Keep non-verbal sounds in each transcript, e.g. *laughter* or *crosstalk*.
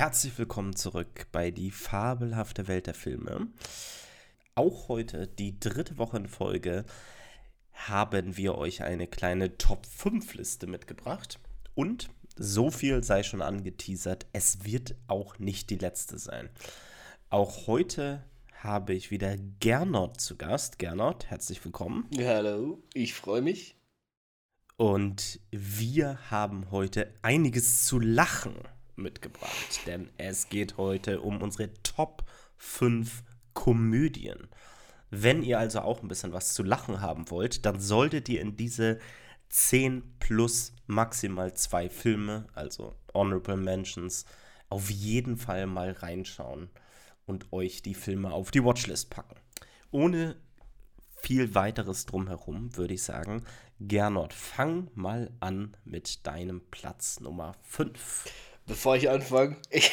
herzlich willkommen zurück bei die fabelhafte Welt der Filme. Auch heute, die dritte Woche in Folge, haben wir euch eine kleine Top 5 Liste mitgebracht. Und so viel sei schon angeteasert, es wird auch nicht die letzte sein. Auch heute habe ich wieder Gernot zu Gast. Gernot, herzlich willkommen. Hallo, ich freue mich. Und wir haben heute einiges zu lachen mitgebracht, denn es geht heute um unsere Top 5 Komödien. Wenn ihr also auch ein bisschen was zu lachen haben wollt, dann solltet ihr in diese 10 plus maximal zwei Filme, also Honorable Mentions, auf jeden Fall mal reinschauen und euch die Filme auf die Watchlist packen. Ohne viel weiteres drumherum würde ich sagen, Gernot, fang mal an mit deinem Platz Nummer 5 bevor ich anfange, *laughs* ich,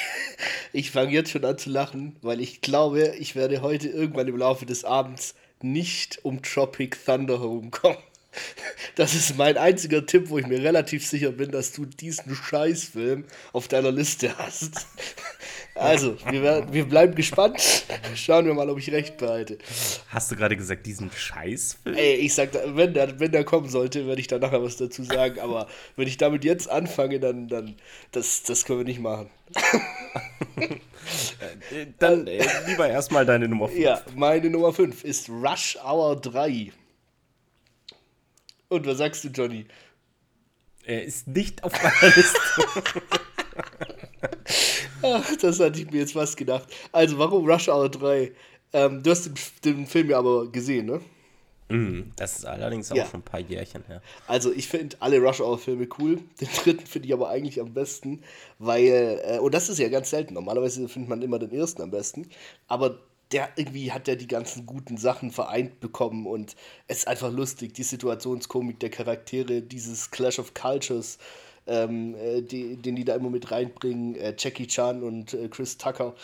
ich fange jetzt schon an zu lachen, weil ich glaube, ich werde heute irgendwann im Laufe des Abends nicht um Tropic Thunder herumkommen. Das ist mein einziger Tipp, wo ich mir relativ sicher bin, dass du diesen Scheißfilm auf deiner Liste hast. Also, wir, wir bleiben gespannt. Schauen wir mal, ob ich recht behalte. Hast du gerade gesagt, diesen Scheißfilm? Ey, ich sag, wenn der, wenn der kommen sollte, werde ich da nachher was dazu sagen. Aber wenn ich damit jetzt anfange, dann, dann das, das können wir nicht machen. *laughs* dann äh, lieber erstmal deine Nummer 5. Ja, meine Nummer 5 ist Rush Hour 3. Und was sagst du, Johnny? Er ist nicht auf meiner Liste. *laughs* Ach, das hatte ich mir jetzt fast gedacht. Also, warum Rush Hour 3? Ähm, du hast den, den, Film ja aber gesehen, ne? Mm, das ist allerdings auch ja. schon ein paar Jährchen her. Also, ich finde alle Rush Hour-Filme cool. Den dritten finde ich aber eigentlich am besten, weil, äh, und das ist ja ganz selten. Normalerweise findet man immer den ersten am besten. Aber der irgendwie hat ja die ganzen guten Sachen vereint bekommen und es ist einfach lustig, die Situationskomik der Charaktere, dieses Clash of Cultures, ähm, äh, die, den die da immer mit reinbringen, äh, Jackie Chan und äh, Chris Tucker.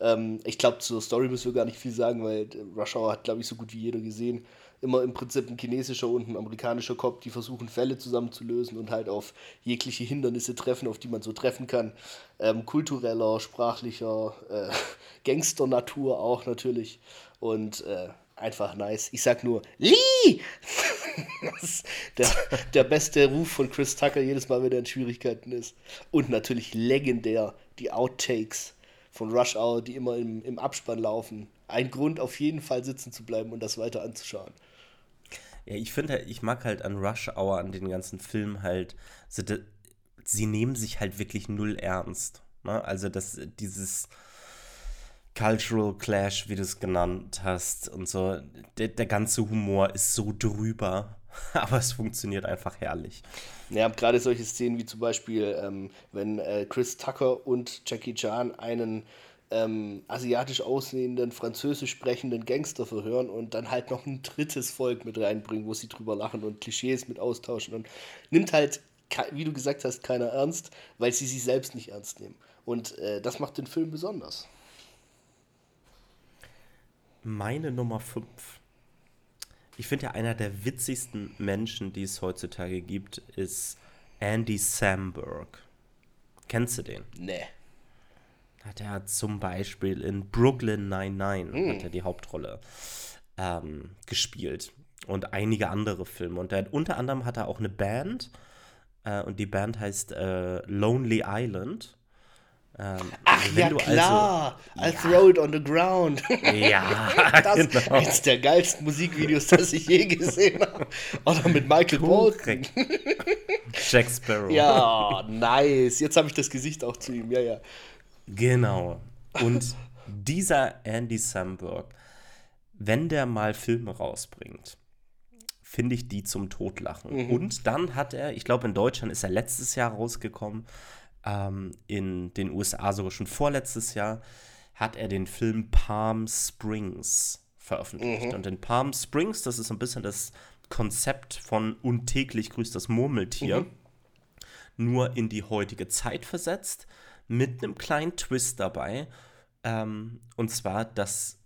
Ähm, ich glaube, zur Story müssen wir gar nicht viel sagen, weil äh, Rush Hour hat, glaube ich, so gut wie jeder gesehen. Immer im Prinzip ein chinesischer und ein amerikanischer Cop, die versuchen Fälle zusammenzulösen und halt auf jegliche Hindernisse treffen, auf die man so treffen kann. Ähm, kultureller, sprachlicher, äh, *laughs* Gangster-Natur auch natürlich. Und äh, einfach nice. Ich sag nur, Lee! *laughs* der, der beste Ruf von Chris Tucker jedes Mal, wenn er in Schwierigkeiten ist. Und natürlich legendär die Outtakes von Rush Hour, die immer im, im Abspann laufen. Ein Grund, auf jeden Fall sitzen zu bleiben und das weiter anzuschauen. Ja, ich finde, ich mag halt an Rush Hour, an den ganzen Film halt, sie, sie nehmen sich halt wirklich null ernst. Ne? Also, das, dieses Cultural Clash, wie du es genannt hast und so. Der, der ganze Humor ist so drüber, *laughs* aber es funktioniert einfach herrlich. Ja, gerade solche Szenen wie zum Beispiel, ähm, wenn äh, Chris Tucker und Jackie Chan einen ähm, asiatisch aussehenden, französisch sprechenden Gangster verhören und dann halt noch ein drittes Volk mit reinbringen, wo sie drüber lachen und Klischees mit austauschen und nimmt halt, wie du gesagt hast, keiner ernst, weil sie sich selbst nicht ernst nehmen. Und äh, das macht den Film besonders. Meine Nummer 5. Ich finde ja einer der witzigsten Menschen, die es heutzutage gibt, ist Andy Samberg. Kennst du den? Nee. Hat er zum Beispiel in Brooklyn 99 mm. hat er die Hauptrolle ähm, gespielt und einige andere Filme. Und er, unter anderem hat er auch eine Band äh, und die Band heißt äh, Lonely Island. Ähm, Ach ja, klar. Also, I ja. throw it on the ground. Ja, *laughs* das *laughs* genau. eines der geilsten Musikvideos, das ich je gesehen habe. Oder mit Michael Bolton. Jack Sparrow. Ja, nice. Jetzt habe ich das Gesicht auch zu ihm. Ja, ja. Genau. Und dieser Andy Samberg, wenn der mal Filme rausbringt, finde ich die zum Totlachen. Mhm. Und dann hat er, ich glaube, in Deutschland ist er letztes Jahr rausgekommen, ähm, in den USA sogar schon vorletztes Jahr, hat er den Film Palm Springs veröffentlicht. Mhm. Und in Palm Springs, das ist ein bisschen das Konzept von Untäglich grüßt das Murmeltier, mhm. nur in die heutige Zeit versetzt, mit einem kleinen Twist dabei. Ähm, und zwar, dass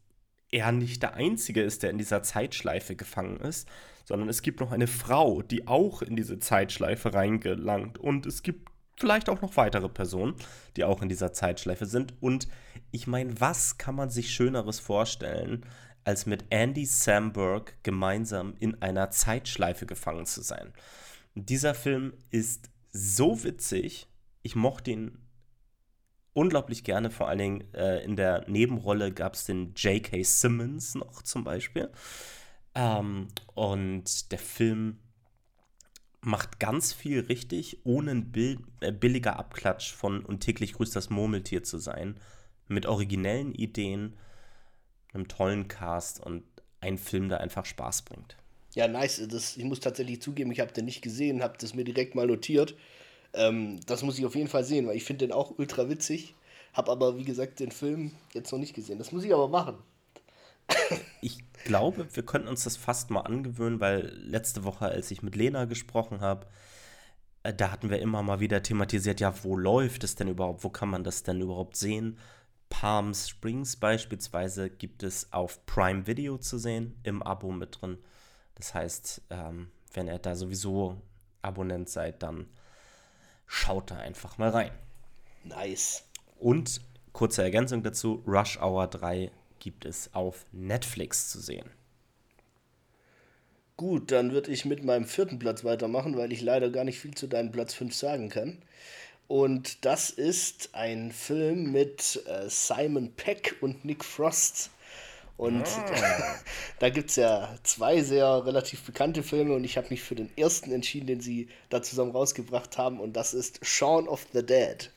er nicht der Einzige ist, der in dieser Zeitschleife gefangen ist, sondern es gibt noch eine Frau, die auch in diese Zeitschleife reingelangt. Und es gibt vielleicht auch noch weitere Personen, die auch in dieser Zeitschleife sind. Und ich meine, was kann man sich Schöneres vorstellen, als mit Andy Samberg gemeinsam in einer Zeitschleife gefangen zu sein? dieser Film ist so witzig. Ich mochte ihn unglaublich gerne. Vor allen Dingen äh, in der Nebenrolle gab es den J.K. Simmons noch zum Beispiel. Ähm, und der Film macht ganz viel richtig, ohne ein Bild, äh, billiger Abklatsch von Und täglich grüßt das Murmeltier zu sein. Mit originellen Ideen, einem tollen Cast und ein Film, der einfach Spaß bringt. Ja, nice. Das, ich muss tatsächlich zugeben, ich habe den nicht gesehen, habe das mir direkt mal notiert. Ähm, das muss ich auf jeden Fall sehen, weil ich finde den auch ultra witzig. Habe aber, wie gesagt, den Film jetzt noch nicht gesehen. Das muss ich aber machen. Ich glaube, wir könnten uns das fast mal angewöhnen, weil letzte Woche, als ich mit Lena gesprochen habe, äh, da hatten wir immer mal wieder thematisiert, ja, wo läuft es denn überhaupt? Wo kann man das denn überhaupt sehen? Palm Springs beispielsweise gibt es auf Prime Video zu sehen, im Abo mit drin. Das heißt, ähm, wenn ihr da sowieso Abonnent seid, dann schaut da einfach mal rein. Nice. Und kurze Ergänzung dazu: Rush Hour 3 gibt es auf Netflix zu sehen. Gut, dann würde ich mit meinem vierten Platz weitermachen, weil ich leider gar nicht viel zu deinem Platz 5 sagen kann. Und das ist ein Film mit äh, Simon Peck und Nick Frost. Und ah. *laughs* da gibt es ja zwei sehr relativ bekannte Filme und ich habe mich für den ersten entschieden, den sie da zusammen rausgebracht haben und das ist Shaun of the Dead.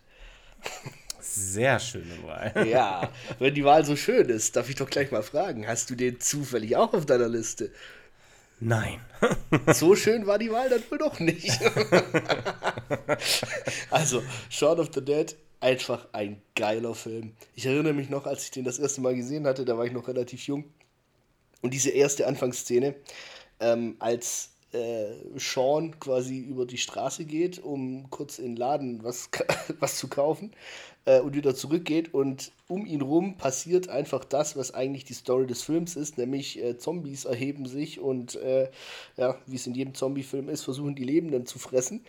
*laughs* Sehr schöne Wahl. *laughs* Ja, wenn die Wahl so schön ist, darf ich doch gleich mal fragen, hast du den zufällig auch auf deiner Liste? Nein. so schön war die Wahl dann wohl doch nicht. *laughs* also, Shaun of the Dead einfach ein geiler Film. Ich erinnere mich noch, als ich den das erste Mal gesehen hatte, da war ich noch relativ jung. Und diese erste Anfangsszene, ähm, als äh, Sean quasi über die Straße geht, um kurz in den Laden was, *laughs* was zu kaufen äh, und wieder zurückgeht. Und um ihn rum passiert einfach das, was eigentlich die Story des Films ist, nämlich äh, Zombies erheben sich und äh, ja, wie es in jedem Zombie-Film ist, versuchen die Lebenden zu fressen.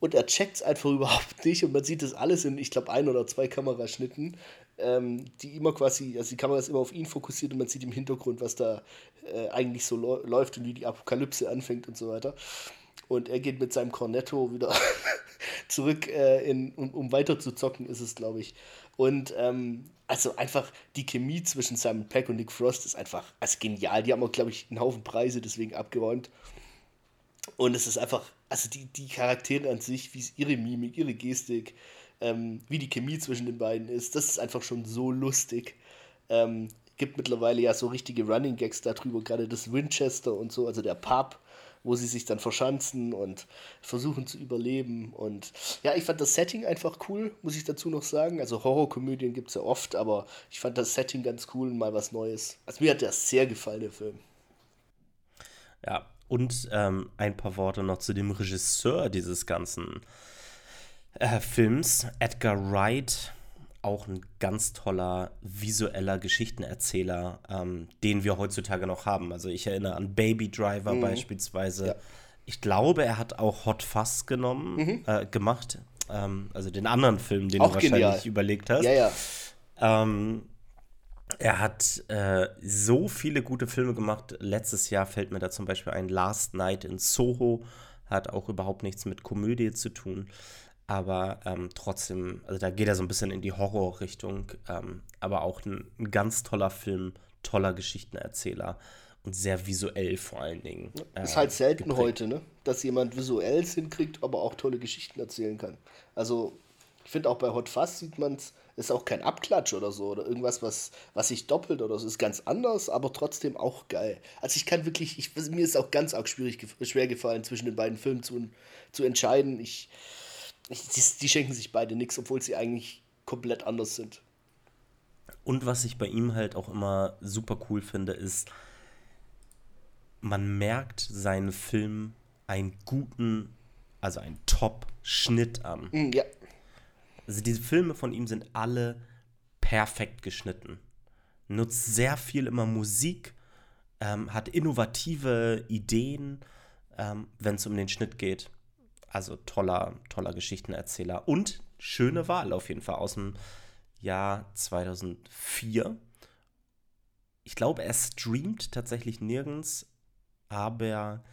Und er checkt es einfach *laughs* überhaupt nicht und man sieht das alles in, ich glaube, ein oder zwei Kameraschnitten, ähm, die immer quasi, also die Kamera ist immer auf ihn fokussiert und man sieht im Hintergrund, was da äh, eigentlich so läuft und wie die Apokalypse anfängt und so weiter. Und er geht mit seinem Cornetto wieder *laughs* zurück, äh, in, um, um weiter zu zocken, ist es, glaube ich. Und ähm, also einfach die Chemie zwischen Simon Peck und Nick Frost ist einfach also genial. Die haben auch, glaube ich, einen Haufen Preise deswegen abgeräumt. Und es ist einfach, also die, die Charaktere an sich, wie ihre Mimik, ihre Gestik, ähm, wie die Chemie zwischen den beiden ist, das ist einfach schon so lustig. Ähm, gibt mittlerweile ja so richtige Running Gags darüber, gerade das Winchester und so, also der Pub, wo sie sich dann verschanzen und versuchen zu überleben. Und ja, ich fand das Setting einfach cool, muss ich dazu noch sagen. Also Horrorkomödien gibt es ja oft, aber ich fand das Setting ganz cool und mal was Neues. Also mir hat der sehr gefallen, der Film. Ja, und ähm, ein paar Worte noch zu dem Regisseur dieses ganzen äh, Films, Edgar Wright. Auch ein ganz toller visueller Geschichtenerzähler, ähm, den wir heutzutage noch haben. Also ich erinnere an Baby Driver mhm. beispielsweise. Ja. Ich glaube, er hat auch Hot Fuzz genommen, mhm. äh, gemacht. Ähm, also den anderen Film, den auch du wahrscheinlich genial. überlegt hast. Ja, ja. Ähm, er hat äh, so viele gute Filme gemacht. Letztes Jahr fällt mir da zum Beispiel ein Last Night in Soho. Hat auch überhaupt nichts mit Komödie zu tun. Aber ähm, trotzdem, also da geht er so ein bisschen in die Horrorrichtung. Ähm, aber auch ein, ein, ganz toller Film, toller Geschichtenerzähler und sehr visuell vor allen Dingen. Äh, ist halt selten geprägt. heute, ne? Dass jemand visuell hinkriegt, aber auch tolle Geschichten erzählen kann. Also, ich finde auch bei Hot Fuzz sieht man es ist auch kein Abklatsch oder so oder irgendwas, was, was sich doppelt oder so. Ist ganz anders, aber trotzdem auch geil. Also ich kann wirklich, ich, mir ist auch ganz arg schwierig, schwer gefallen, zwischen den beiden Filmen zu, zu entscheiden. Ich die, die schenken sich beide nichts, obwohl sie eigentlich komplett anders sind. Und was ich bei ihm halt auch immer super cool finde, ist, man merkt seinen Film einen guten, also einen Top-Schnitt an. Mm, ja. Also diese Filme von ihm sind alle perfekt geschnitten. Nutzt sehr viel immer Musik, ähm, hat innovative Ideen, ähm, wenn es um den Schnitt geht. Also toller, toller Geschichtenerzähler und schöne Wahl auf jeden Fall aus dem Jahr 2004. Ich glaube, er streamt tatsächlich nirgends, aber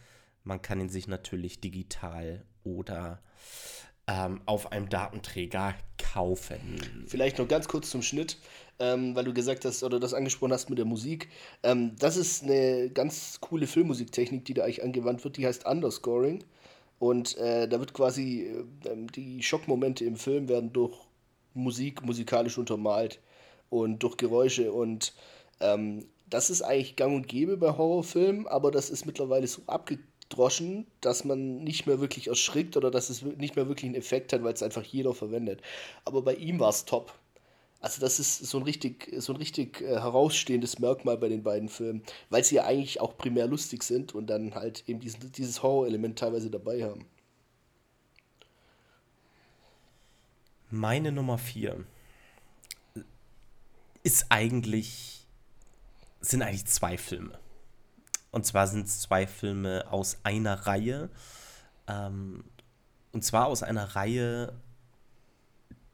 man kann ihn sich natürlich digital oder ähm, auf einem Datenträger kaufen. Vielleicht noch ganz kurz zum Schnitt, ähm, weil du gesagt hast oder das angesprochen hast mit der Musik. Ähm, das ist eine ganz coole Filmmusiktechnik, die da eigentlich angewandt wird, die heißt Underscoring. Und äh, da wird quasi äh, die Schockmomente im Film werden durch Musik musikalisch untermalt und durch Geräusche und ähm, das ist eigentlich gang und gäbe bei Horrorfilmen, aber das ist mittlerweile so abgedroschen, dass man nicht mehr wirklich erschrickt oder dass es nicht mehr wirklich einen Effekt hat, weil es einfach jeder verwendet. Aber bei ihm war es top. Also das ist so ein richtig, so ein richtig äh, herausstehendes Merkmal bei den beiden Filmen, weil sie ja eigentlich auch primär lustig sind und dann halt eben diesen, dieses Horrorelement teilweise dabei haben. Meine Nummer vier ist eigentlich, sind eigentlich zwei Filme. Und zwar sind es zwei Filme aus einer Reihe. Ähm, und zwar aus einer Reihe,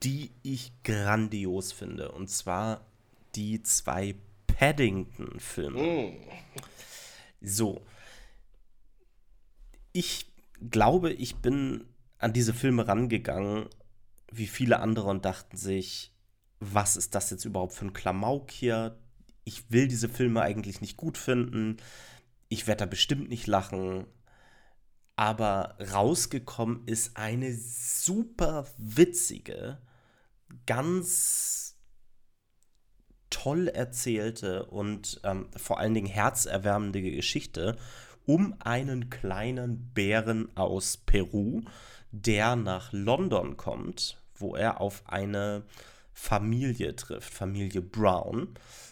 die ich grandios finde. Und zwar die zwei Paddington-Filme. Mm. So. Ich glaube, ich bin an diese Filme rangegangen wie viele andere und dachten sich, was ist das jetzt überhaupt für ein Klamauk hier? Ich will diese Filme eigentlich nicht gut finden. Ich werde da bestimmt nicht lachen. Aber rausgekommen ist eine super witzige, ganz toll erzählte und ähm, vor allen Dingen herzerwärmende Geschichte um einen kleinen Bären aus Peru, der nach London kommt wo er auf eine Familie trifft, Familie Brown.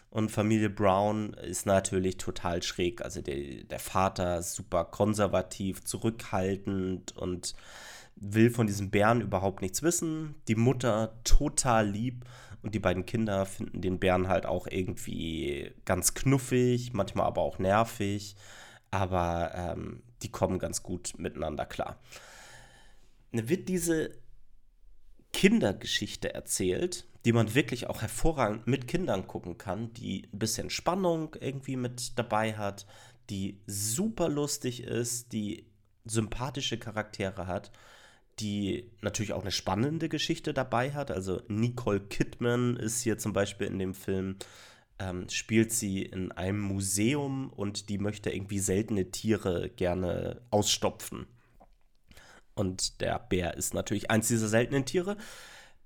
Und Familie Brown ist natürlich total schräg. Also der, der Vater super konservativ, zurückhaltend und will von diesem Bären überhaupt nichts wissen. Die Mutter total lieb und die beiden Kinder finden den Bären halt auch irgendwie ganz knuffig, manchmal aber auch nervig. Aber ähm, die kommen ganz gut miteinander klar. Wird diese Kindergeschichte erzählt, die man wirklich auch hervorragend mit Kindern gucken kann, die ein bisschen Spannung irgendwie mit dabei hat, die super lustig ist, die sympathische Charaktere hat, die natürlich auch eine spannende Geschichte dabei hat. Also Nicole Kidman ist hier zum Beispiel in dem Film, ähm, spielt sie in einem Museum und die möchte irgendwie seltene Tiere gerne ausstopfen. Und der Bär ist natürlich eins dieser seltenen Tiere.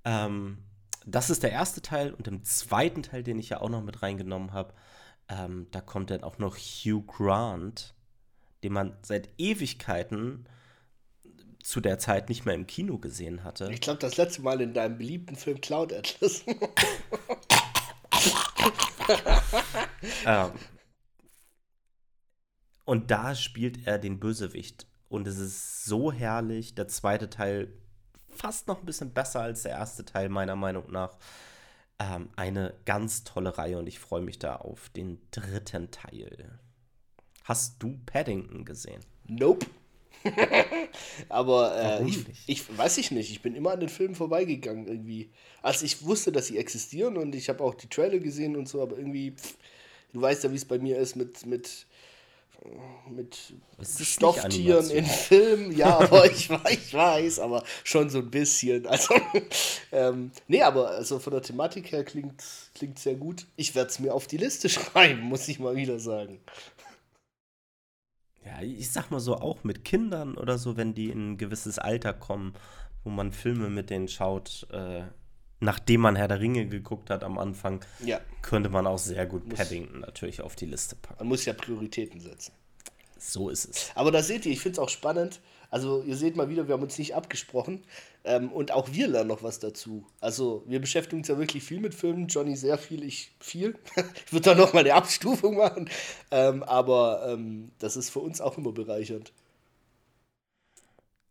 Ähm, das ist der erste Teil. Und im zweiten Teil, den ich ja auch noch mit reingenommen habe, ähm, da kommt dann auch noch Hugh Grant, den man seit Ewigkeiten zu der Zeit nicht mehr im Kino gesehen hatte. Ich glaube, das letzte Mal in deinem beliebten Film Cloud Atlas. *laughs* ähm, und da spielt er den Bösewicht und es ist so herrlich. Der zweite Teil fast noch ein bisschen besser als der erste Teil, meiner Meinung nach. Ähm, eine ganz tolle Reihe und ich freue mich da auf den dritten Teil. Hast du Paddington gesehen? Nope. *laughs* aber äh, ich, ich, weiß ich nicht, ich bin immer an den Filmen vorbeigegangen irgendwie. Also ich wusste, dass sie existieren und ich habe auch die Trailer gesehen und so, aber irgendwie, pff, du weißt ja, wie es bei mir ist mit, mit mit Stofftieren in Filmen. Ja, *laughs* aber ich, ich weiß, aber schon so ein bisschen. *laughs* Also, ähm, nee, aber also von der Thematik her klingt, klingt sehr gut. Ich werde es mir auf die Liste schreiben, muss ich mal wieder sagen. Ja, ich sag mal so, auch mit Kindern oder so, wenn die in ein gewisses Alter kommen, wo man Filme mit denen schaut, äh, nachdem man Herr der Ringe geguckt hat am Anfang, ja. könnte man auch sehr gut muss, Paddington natürlich auf die Liste packen. Man muss ja Prioritäten setzen. So ist es. Aber da seht ihr, ich finde es auch spannend. Also ihr seht mal wieder, wir haben uns nicht abgesprochen. Ähm, und auch wir lernen noch was dazu. Also wir beschäftigen uns ja wirklich viel mit Filmen. Johnny sehr viel, ich viel. *laughs* ich würde da nochmal eine Abstufung machen. Ähm, aber ähm, das ist für uns auch immer bereichernd.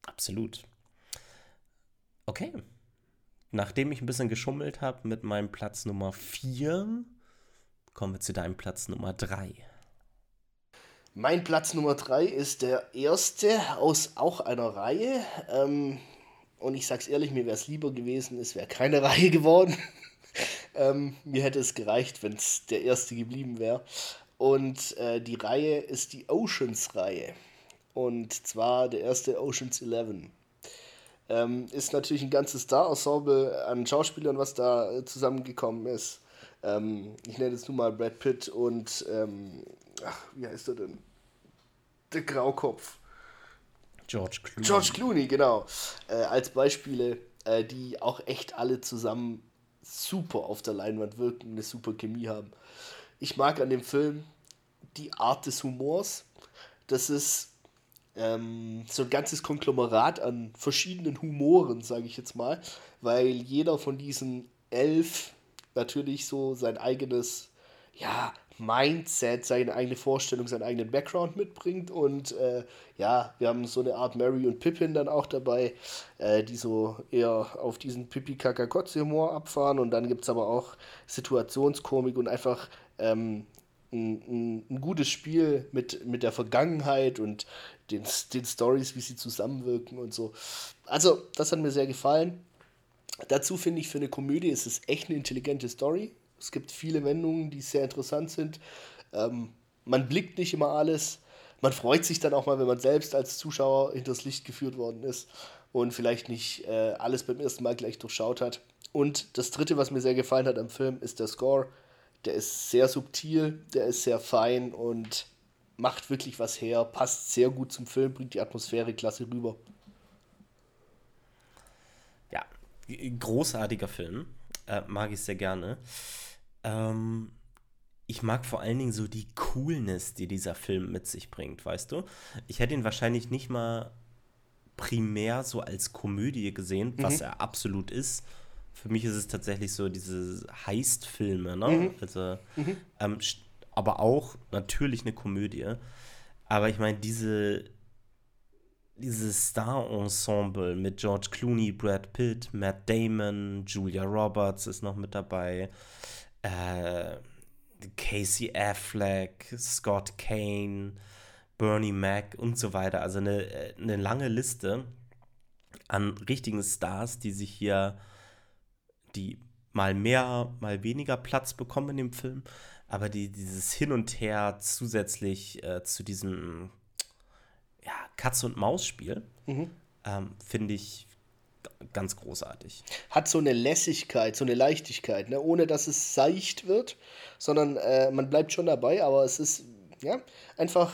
Absolut. Okay. Nachdem ich ein bisschen geschummelt habe mit meinem Platz Nummer 4, kommen wir zu deinem Platz Nummer 3. Mein Platz Nummer 3 ist der erste aus auch einer Reihe. Ähm, und ich sag's ehrlich, mir wäre es lieber gewesen, es wäre keine *laughs* Reihe geworden. ähm, mir hätte es gereicht, wenn es der erste geblieben wäre. Und äh, die Reihe ist die Oceans-Reihe. Und zwar der erste Oceans 11. Ähm, ist natürlich ein ganzes Star-Ensemble an Schauspielern, was da äh, zusammengekommen ist. Ähm, ich nenne jetzt nur mal Brad Pitt und ähm, ach, wie heißt er denn? Der Graukopf. George Clooney. George Clooney, genau. Äh, als Beispiele, äh, die auch echt alle zusammen super auf der Leinwand wirken, eine super Chemie haben. Ich mag an dem Film die Art des Humors. Das ist ähm, so ein ganzes Konglomerat an verschiedenen Humoren, sage ich jetzt mal, weil jeder von diesen elf natürlich so sein eigenes, ja, Mindset, seine eigene Vorstellung, seinen eigenen Background mitbringt. Und äh, ja, wir haben so eine Art Mary und Pippin dann auch dabei, äh, die so eher auf diesen pipi kaka humor abfahren. Und dann gibt es aber auch Situationskomik und einfach ähm, ein, ein, ein, gutes Spiel mit, mit der Vergangenheit und den, den Stories, wie sie zusammenwirken und so. Also, das hat mir sehr gefallen. Dazu finde ich, für eine Komödie ist es echt eine intelligente Story. Es gibt viele Wendungen, die sehr interessant sind. Ähm, man blickt nicht immer alles. Man freut sich dann auch mal, wenn man selbst als Zuschauer hinters Licht geführt worden ist und vielleicht nicht äh, alles beim ersten Mal gleich durchschaut hat. Und das dritte, was mir sehr gefallen hat am Film, ist der Score. Der ist sehr subtil, der ist sehr fein und macht wirklich was her, passt sehr gut zum Film, bringt die Atmosphäre klasse rüber. Ja, großartiger Film. Äh, mag ich sehr gerne. Ähm, ich mag vor allen Dingen so die Coolness, die dieser Film mit sich bringt, weißt du? Ich hätte ihn wahrscheinlich nicht mal primär so als Komödie gesehen, was mhm. er absolut ist. Für mich ist es tatsächlich so diese Heist-Filme, ne? Mhm. Also, mhm. Ähm, aber auch natürlich eine Komödie. Aber ich meine, diese, dieses Star-Ensemble mit George Clooney, Brad Pitt, Matt Damon, Julia Roberts ist noch mit dabei äh, Casey Affleck, Scott Kane, Bernie Mac und so weiter. Also eine, eine lange Liste an richtigen Stars, die sich hier, die mal mehr, mal weniger Platz bekommen in dem Film, aber die dieses Hin und Her zusätzlich äh, zu diesem ja, Katz-und-Maus-Spiel, mhm. ähm, finde ich, ganz großartig. Hat so eine Lässigkeit, so eine Leichtigkeit, ne? ohne dass es seicht wird, sondern äh, man bleibt schon dabei, aber es ist ja einfach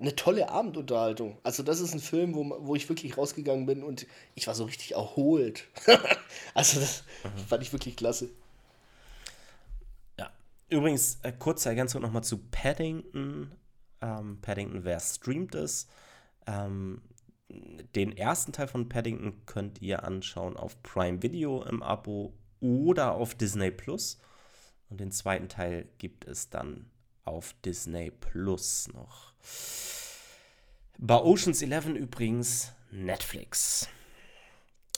eine tolle Abendunterhaltung. Also das ist ein Film, wo, wo ich wirklich rausgegangen bin und ich war so richtig erholt. *laughs* also das mhm. fand ich wirklich klasse. Ja, übrigens, äh, kurze Ergänzung nochmal zu Paddington. Ähm, Paddington, wer streamt es? Ähm, den ersten Teil von Paddington könnt ihr anschauen auf Prime Video im Abo oder auf Disney Plus. Und den zweiten Teil gibt es dann auf Disney Plus noch. Bei Oceans 11 übrigens Netflix.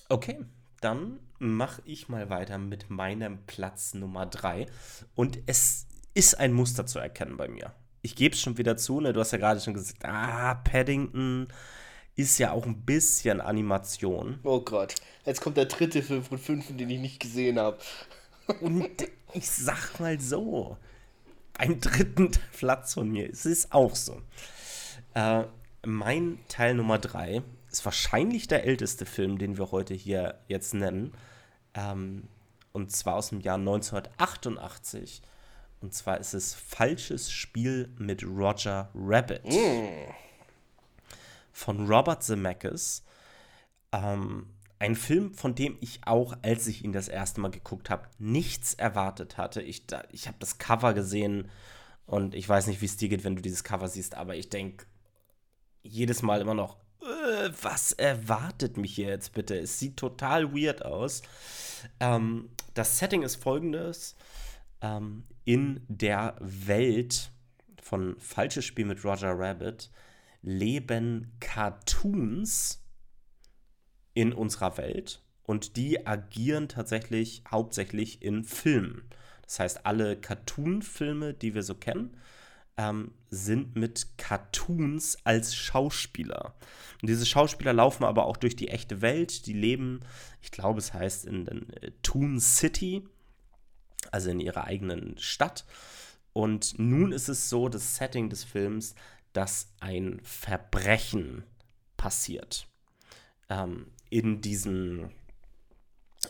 Okay, dann mache ich mal weiter mit meinem Platz Nummer 3. Und es ist ein Muster zu erkennen bei mir. Ich gebe es schon wieder zu, ne? du hast ja gerade schon gesagt, ah, Paddington ist ja auch ein bisschen Animation. Oh Gott, jetzt kommt der dritte Film von fünf, den ich nicht gesehen habe. *laughs* Und ich sag mal so, beim dritten Platz von mir, es ist auch so. Äh, mein Teil Nummer drei ist wahrscheinlich der älteste Film, den wir heute hier jetzt nennen. Ähm, und zwar aus dem Jahr 1988. Und zwar ist es Falsches Spiel mit Roger Rabbit. Mm von Robert Zemeckis. Ähm, ein Film, von dem ich auch, als ich ihn das erste Mal geguckt habe, nichts erwartet hatte. Ich, ich habe das Cover gesehen und ich weiß nicht, wie es dir geht, wenn du dieses Cover siehst, aber ich denke jedes Mal immer noch, äh, was erwartet mich hier jetzt bitte? Es sieht total weird aus. Ähm, das Setting ist folgendes. Ähm, in der Welt von Falsches Spiel mit Roger Rabbit leben Cartoons in unserer Welt und die agieren tatsächlich hauptsächlich in Filmen. Das heißt, alle Cartoon-Filme, die wir so kennen, ähm, sind mit Cartoons als Schauspieler. Und diese Schauspieler laufen aber auch durch die echte Welt. Die leben, ich glaube, es heißt in, in äh, Toon City, also in ihrer eigenen Stadt. Und nun ist es so, das Setting des Films, dass ein Verbrechen passiert ähm, in, diesem,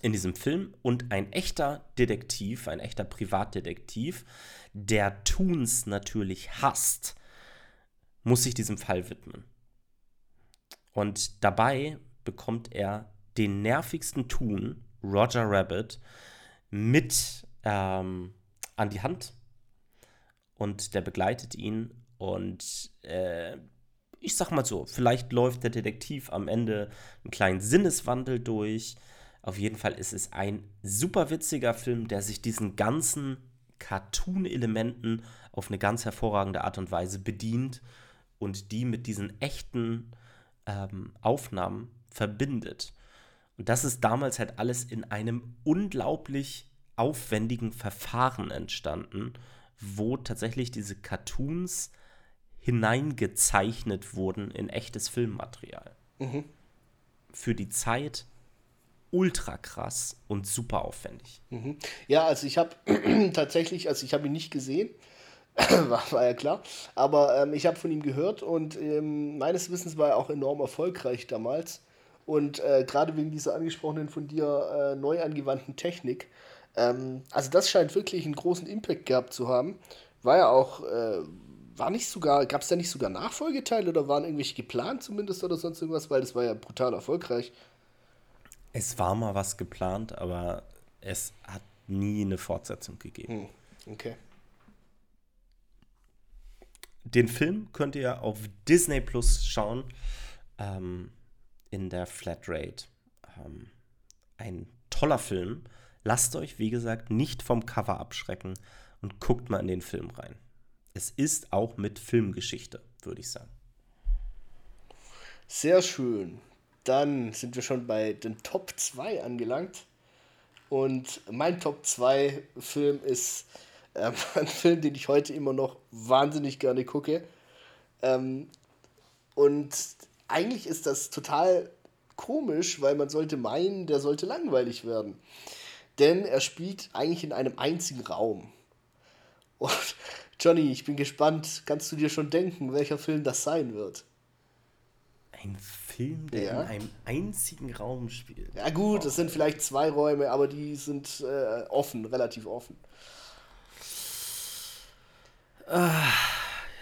in diesem Film und ein echter Detektiv, ein echter Privatdetektiv, der Toons natürlich hasst, muss sich diesem Fall widmen. Und dabei bekommt er den nervigsten Toon, Roger Rabbit, mit ähm, an die Hand und der begleitet ihn und äh, ich sag mal so, vielleicht läuft der Detektiv am Ende einen kleinen Sinneswandel durch. Auf jeden Fall ist es ein super witziger Film, der sich diesen ganzen Cartoon-Elementen auf eine ganz hervorragende Art und Weise bedient und die mit diesen echten ähm, Aufnahmen verbindet. Und das ist damals halt alles in einem unglaublich aufwendigen Verfahren entstanden, wo tatsächlich diese Cartoons hineingezeichnet wurden in echtes Filmmaterial. Mhm. Für die Zeit ultra krass und super aufwendig. Mhm. Ja, also ich habe *clears throat* tatsächlich, also ich habe ihn nicht gesehen, *clears throat* war, war, ja klar, aber ähm, ich habe von ihm gehört und ähm, meines Wissens war er auch enorm erfolgreich damals. Und äh, gerade wegen dieser angesprochenen von dir äh, neu angewandten Technik, ähm, also das scheint wirklich einen großen Impact gehabt zu haben. War ja auch, äh, war nicht sogar, gab es da nicht sogar Nachfolgeteile oder waren irgendwelche geplant zumindest oder sonst irgendwas, weil das war ja brutal erfolgreich. Es war mal was geplant, aber es hat nie eine Fortsetzung gegeben. Hm, okay. Den Film könnt ihr auf Disney Plus schauen, ähm, in der Flatrate. Ähm, ein toller Film. Lasst euch, wie gesagt, nicht vom Cover abschrecken und guckt mal in den Film rein es ist auch mit Filmgeschichte, würde ich sagen. Sehr schön. Dann sind wir schon bei den Top 2 angelangt. Und mein Top 2 Film ist ähm, *laughs* ein Film, den ich heute immer noch wahnsinnig gerne gucke. Ähm, und eigentlich ist das total komisch, weil man sollte meinen, der sollte langweilig werden. Denn er spielt eigentlich in einem einzigen Raum. Und Johnny, ich bin gespannt. Kannst du dir schon denken, welcher Film das sein wird? Ein Film, der ja. in einem einzigen Raum spielt. Ja gut, es sind vielleicht zwei Räume, aber die sind äh, offen, relativ offen.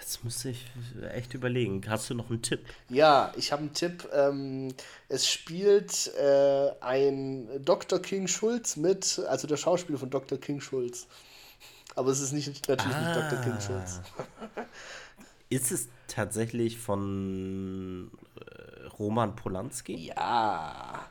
Jetzt müsste ich echt überlegen. Hast du noch einen Tipp? Ja, ich habe einen Tipp. Ähm, es spielt äh, ein Dr. King Schulz mit, also der Schauspieler von Dr. King Schulz. Aber es ist nicht, natürlich ah. nicht Dr. King Schulz. *laughs* ist es tatsächlich von äh, Roman Polanski? Ja.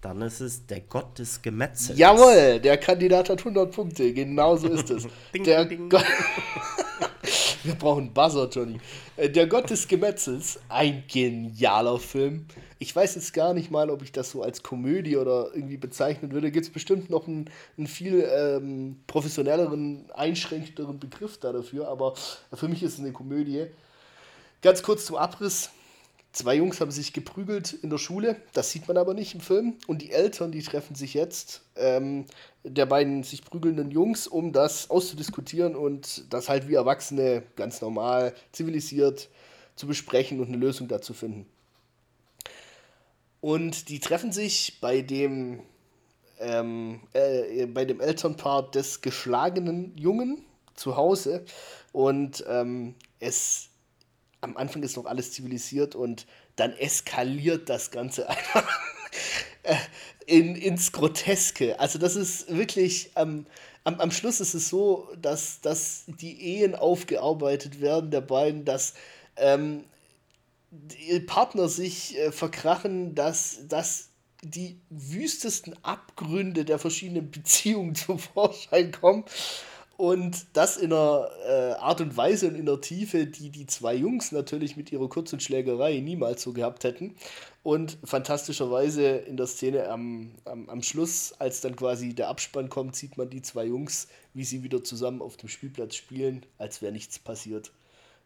Dann ist es der Gott des Gemetzels. Jawohl, der Kandidat hat 100 Punkte. Genau so ist es. *laughs* ding, der ding. Gott *laughs* Wir brauchen Buzzer, Johnny. Äh, der Gott des Gemetzels, ein genialer Film. Ich weiß jetzt gar nicht mal, ob ich das so als Komödie oder irgendwie bezeichnen würde. Gibt es bestimmt noch einen, einen viel ähm, professionelleren, einschränkteren Begriff da dafür, aber für mich ist es eine Komödie. Ganz kurz zum Abriss. Zwei Jungs haben sich geprügelt in der Schule, das sieht man aber nicht im Film. Und die Eltern, die treffen sich jetzt, ähm, der beiden sich prügelnden Jungs, um das auszudiskutieren und das halt wie Erwachsene ganz normal, zivilisiert zu besprechen und eine Lösung dazu finden. Und die treffen sich bei dem, ähm, äh, bei dem Elternpaar des geschlagenen Jungen zu Hause und ähm, es am Anfang ist noch alles zivilisiert und dann eskaliert das Ganze *laughs* einfach äh, in, ins Groteske. Also das ist wirklich, ähm, am, am Schluss ist es so, dass, dass die Ehen aufgearbeitet werden der beiden, dass ähm, Partner sich äh, verkrachen, dass, dass die wüstesten Abgründe der verschiedenen *laughs* Beziehungen zum Vorschein kommen und das in einer äh, Art und Weise und in einer Tiefe, die die zwei Jungs natürlich mit ihrer kurzen Schlägerei niemals so gehabt hätten. Und fantastischerweise in der Szene am, am, am Schluss, als dann quasi der Abspann kommt, sieht man die zwei Jungs, wie sie wieder zusammen auf dem Spielplatz spielen, als wäre nichts passiert.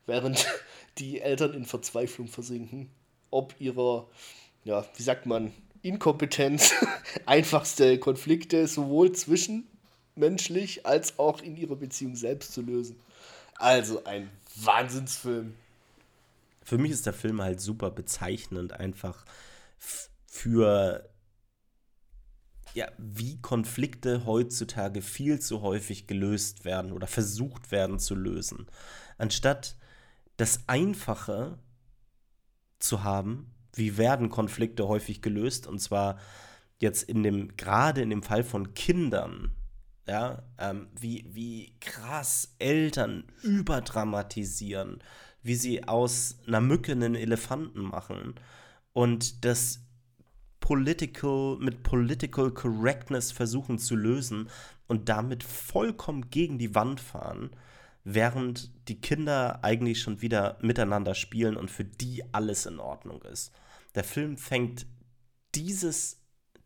Während *laughs* die Eltern in Verzweiflung versinken, ob ihrer, ja, wie sagt man, Inkompetenz, *laughs* einfachste Konflikte sowohl zwischenmenschlich als auch in ihrer Beziehung selbst zu lösen. Also ein Wahnsinnsfilm. Für mich ist der Film halt super bezeichnend, einfach für ja, wie Konflikte heutzutage viel zu häufig gelöst werden oder versucht werden zu lösen. Anstatt das Einfache zu haben, wie werden Konflikte häufig gelöst, und zwar jetzt in dem, gerade in dem Fall von Kindern, ja, ähm, wie, wie krass Eltern überdramatisieren, wie sie aus einer Mücke einen Elefanten machen. Und das political, mit Political Correctness versuchen zu lösen und damit vollkommen gegen die Wand fahren, während die Kinder eigentlich schon wieder miteinander spielen und für die alles in Ordnung ist. Der Film fängt dieses,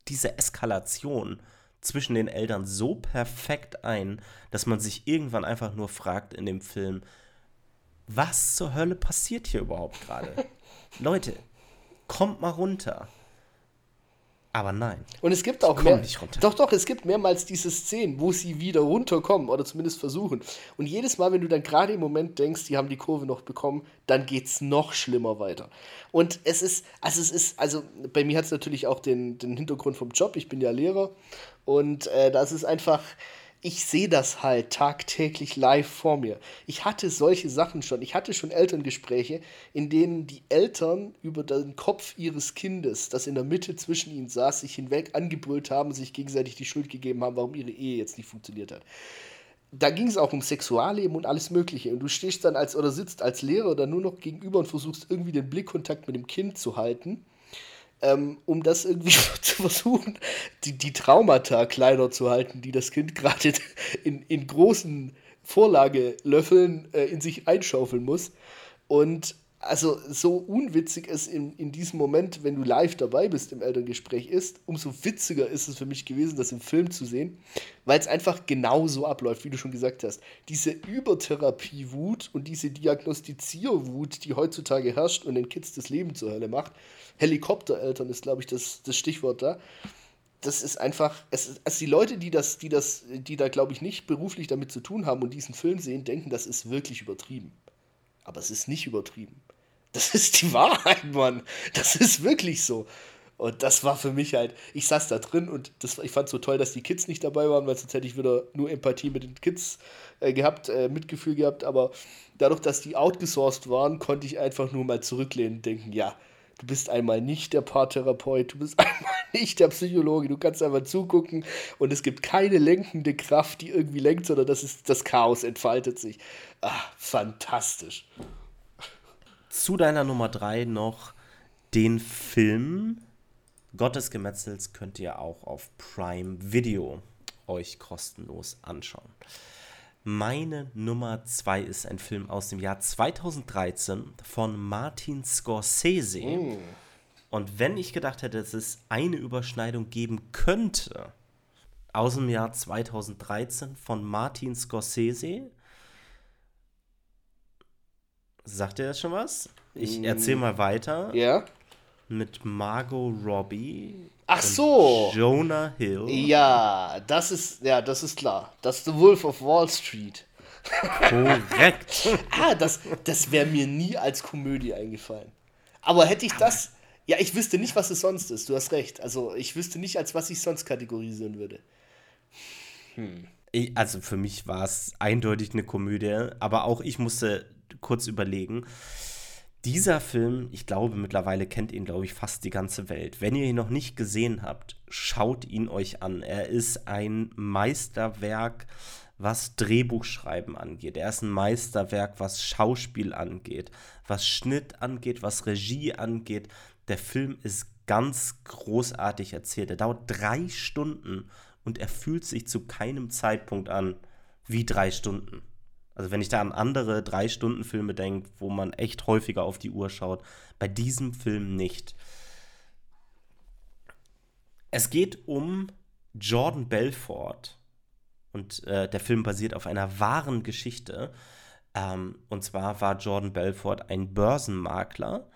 diese Eskalation zwischen den Eltern so perfekt ein, dass man sich irgendwann einfach nur fragt in dem Film, was zur Hölle passiert hier überhaupt gerade? *laughs* Leute, kommt mal runter. Aber nein. Und es gibt auch mehr. Doch, doch, es gibt mehrmals diese Szenen, wo sie wieder runterkommen oder zumindest versuchen. Und jedes Mal, wenn du dann gerade im Moment denkst, die haben die Kurve noch bekommen, dann geht es noch schlimmer weiter. Und es ist, also es ist, also bei mir hat es natürlich auch den, den Hintergrund vom Job. Ich bin ja Lehrer. Und äh, das ist einfach ich sehe das halt tagtäglich live vor mir. Ich hatte solche Sachen schon. Ich hatte schon Elterngespräche, in denen die Eltern über den Kopf ihres Kindes, das in der Mitte zwischen ihnen saß, sich hinweg angebrüllt haben, sich gegenseitig die Schuld gegeben haben, warum ihre Ehe jetzt nicht funktioniert hat. Da ging es auch um Sexualleben und alles Mögliche. Und du stehst dann als oder sitzt als Lehrer dann nur noch gegenüber und versuchst irgendwie den Blickkontakt mit dem Kind zu halten ähm, um das irgendwie *laughs* zu versuchen, die, die Traumata kleiner zu halten, die das Kind gerade in, in großen Vorlagelöffeln äh, in sich einschaufeln muss. Und also so unwitzig es in, in diesem Moment, wenn du live dabei bist im Elterngespräch ist, umso witziger ist es für mich gewesen, das im Film zu sehen, weil es einfach genauso abläuft, wie du schon gesagt hast. Diese Übertherapie-Wut und diese Diagnostizier-Wut, die heutzutage herrscht und den Kids das Leben zur Hölle macht, Helikoptereltern ist, glaube ich, das, das Stichwort da. Das ist einfach, es also die Leute, die das, die das, die da, glaube ich, nicht beruflich damit zu tun haben und diesen Film sehen, denken, das ist wirklich übertrieben. Aber es ist nicht übertrieben. Das ist die Wahrheit, Mann. Das ist wirklich so. Und das war für mich halt, ich saß da drin und das, ich fand es so toll, dass die Kids nicht dabei waren, weil sonst hätte ich wieder nur Empathie mit den Kids äh, gehabt, äh, Mitgefühl gehabt. Aber dadurch, dass die outgesourced waren, konnte ich einfach nur mal zurücklehnen und denken, ja, du bist einmal nicht der Paartherapeut, du bist *laughs* einmal nicht der Psychologe, du kannst einfach zugucken und es gibt keine lenkende Kraft, die irgendwie lenkt, sondern das ist das Chaos entfaltet sich. Ah, fantastisch. Zu deiner Nummer 3 noch den Film Gottes Gemetzels könnt ihr auch auf Prime Video euch kostenlos anschauen. Meine Nummer zwei ist ein Film aus dem Jahr 2013 von Martin Scorsese. Mm. Und wenn ich gedacht hätte, dass es eine Überschneidung geben könnte aus dem Jahr 2013 von Martin Scorsese, sagt ihr das schon was? Ich mm. erzähle mal weiter. Ja. Mit Margot Robbie Ach so. Jonah Hill. Ja, das ist, ja, das ist klar. Das ist The Wolf of Wall Street. Korrekt. *laughs* ah, das, das wäre mir nie als Komödie eingefallen. Aber hätte ich das. Ja, ich wüsste nicht, was es sonst ist. Du hast recht. Also, ich wüsste nicht, als was ich sonst kategorisieren würde. Hm. Ich, also, für mich war es eindeutig eine Komödie, aber auch ich musste kurz überlegen dieser Film, ich glaube, mittlerweile kennt ihn, glaube ich, fast die ganze Welt. Wenn ihr ihn noch nicht gesehen habt, schaut ihn euch an. Er ist ein Meisterwerk, was Drehbuchschreiben angeht. Er ist ein Meisterwerk, was Schauspiel angeht, was Schnitt angeht, was Regie angeht. Der Film ist ganz großartig erzählt. Er dauert drei Stunden und er fühlt sich zu keinem Zeitpunkt an wie drei Stunden. Also wenn ich da an andere Drei-Stunden-Filme denke, wo man echt häufiger auf die Uhr schaut, bei diesem Film nicht. Es geht um Jordan Belfort und äh, der Film basiert auf einer wahren Geschichte. Ähm, und zwar war Jordan Belfort ein Börsenmakler,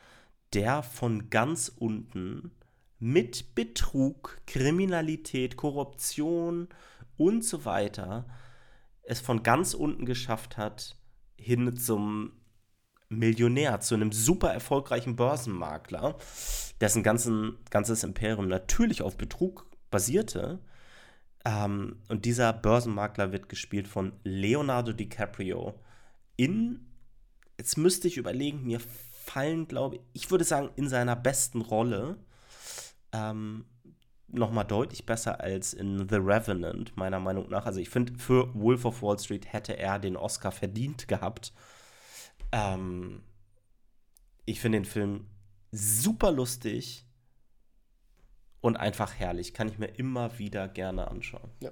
der von ganz unten mit Betrug, Kriminalität, Korruption und so weiter es von ganz unten geschafft hat, hin zum Millionär, zu einem super erfolgreichen Börsenmakler, dessen ganzen, ganzes Imperium natürlich auf Betrug basierte. Ähm, und dieser Börsenmakler wird gespielt von Leonardo DiCaprio in, jetzt müsste ich überlegen, mir fallen, glaube ich, ich würde sagen, in seiner besten Rolle. Ähm, nochmal deutlich besser als in The Revenant, meiner Meinung nach. Also ich finde, für Wolf of Wall Street hätte er den Oscar verdient gehabt. Ähm, ich finde den Film super lustig und einfach herrlich. Kann ich mir immer wieder gerne anschauen. Ja.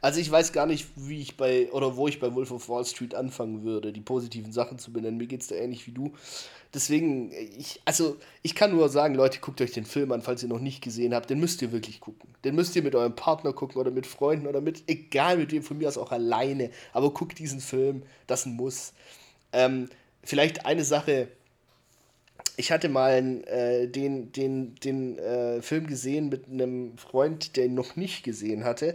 Also ich weiß gar nicht, wie ich bei oder wo ich bei Wolf of Wall Street anfangen würde, die positiven Sachen zu benennen. Mir geht es da ähnlich wie du. Deswegen, ich, also ich kann nur sagen, Leute, guckt euch den Film an, falls ihr noch nicht gesehen habt. Den müsst ihr wirklich gucken. Den müsst ihr mit eurem Partner gucken oder mit Freunden oder mit, egal mit wem, von mir aus auch alleine. Aber guckt diesen Film, das muss. Ähm, vielleicht eine Sache, ich hatte mal äh, den, den, den äh, Film gesehen mit einem Freund, der ihn noch nicht gesehen hatte.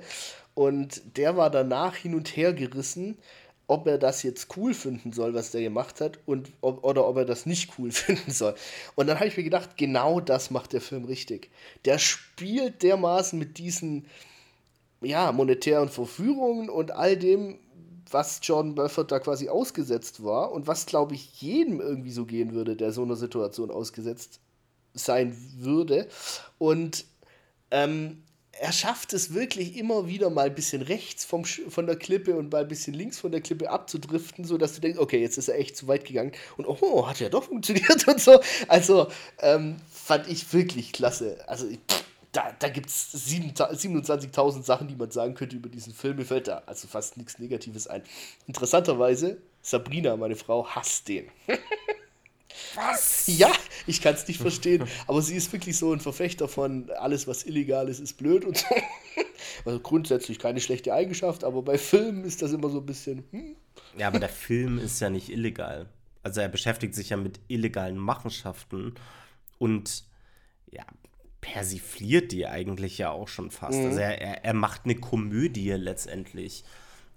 Und der war danach hin und her gerissen, ob er das jetzt cool finden soll, was der gemacht hat, und ob, oder ob er das nicht cool *laughs* finden soll. Und dann habe ich mir gedacht, genau das macht der Film richtig. Der spielt dermaßen mit diesen ja, monetären Verführungen und all dem, was Jordan Belfort da quasi ausgesetzt war und was, glaube ich, jedem irgendwie so gehen würde, der so einer Situation ausgesetzt sein würde. Und ähm, er schafft es wirklich immer wieder mal ein bisschen rechts vom, von der Klippe und mal ein bisschen links von der Klippe abzudriften, sodass du denkst, okay, jetzt ist er echt zu weit gegangen und oh, hat ja doch funktioniert *laughs* und so. Also ähm, fand ich wirklich klasse. Also da, da gibt es 27.000 Sachen, die man sagen könnte über diesen Film. Mir fällt da also fast nichts Negatives ein. Interessanterweise, Sabrina, meine Frau, hasst den. *laughs* Was? Ja, ich kann es nicht verstehen. aber sie ist wirklich so ein Verfechter von alles, was illegal ist, ist blöd und so. *laughs* Also grundsätzlich keine schlechte Eigenschaft, aber bei Filmen ist das immer so ein bisschen. Hm. Ja, aber der Film ist ja nicht illegal. Also er beschäftigt sich ja mit illegalen Machenschaften und ja, persifliert die eigentlich ja auch schon fast. Mhm. Also er, er, er macht eine Komödie letztendlich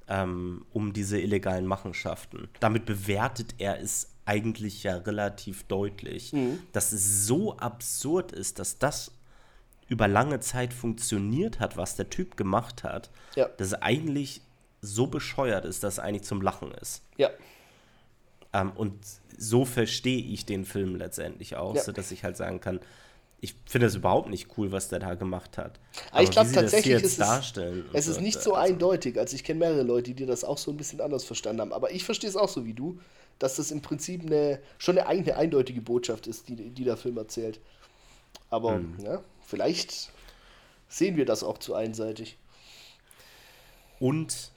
ähm, um diese illegalen Machenschaften. Damit bewertet er es eigentlich ja relativ deutlich, mhm. dass es so absurd ist, dass das über lange Zeit funktioniert hat, was der Typ gemacht hat, ja. dass es eigentlich so bescheuert ist, dass es eigentlich zum Lachen ist. Ja. Ähm, und so verstehe ich den Film letztendlich auch, ja. sodass ich halt sagen kann, ich finde es überhaupt nicht cool, was der da gemacht hat. Aber ich glaube tatsächlich, ist es, es ist nicht so also. eindeutig. Also ich kenne mehrere Leute, die das auch so ein bisschen anders verstanden haben. Aber ich verstehe es auch so wie du, dass das im Prinzip eine, schon eine eigene eindeutige Botschaft ist, die, die der Film erzählt. Aber hm. ja, vielleicht sehen wir das auch zu einseitig. Und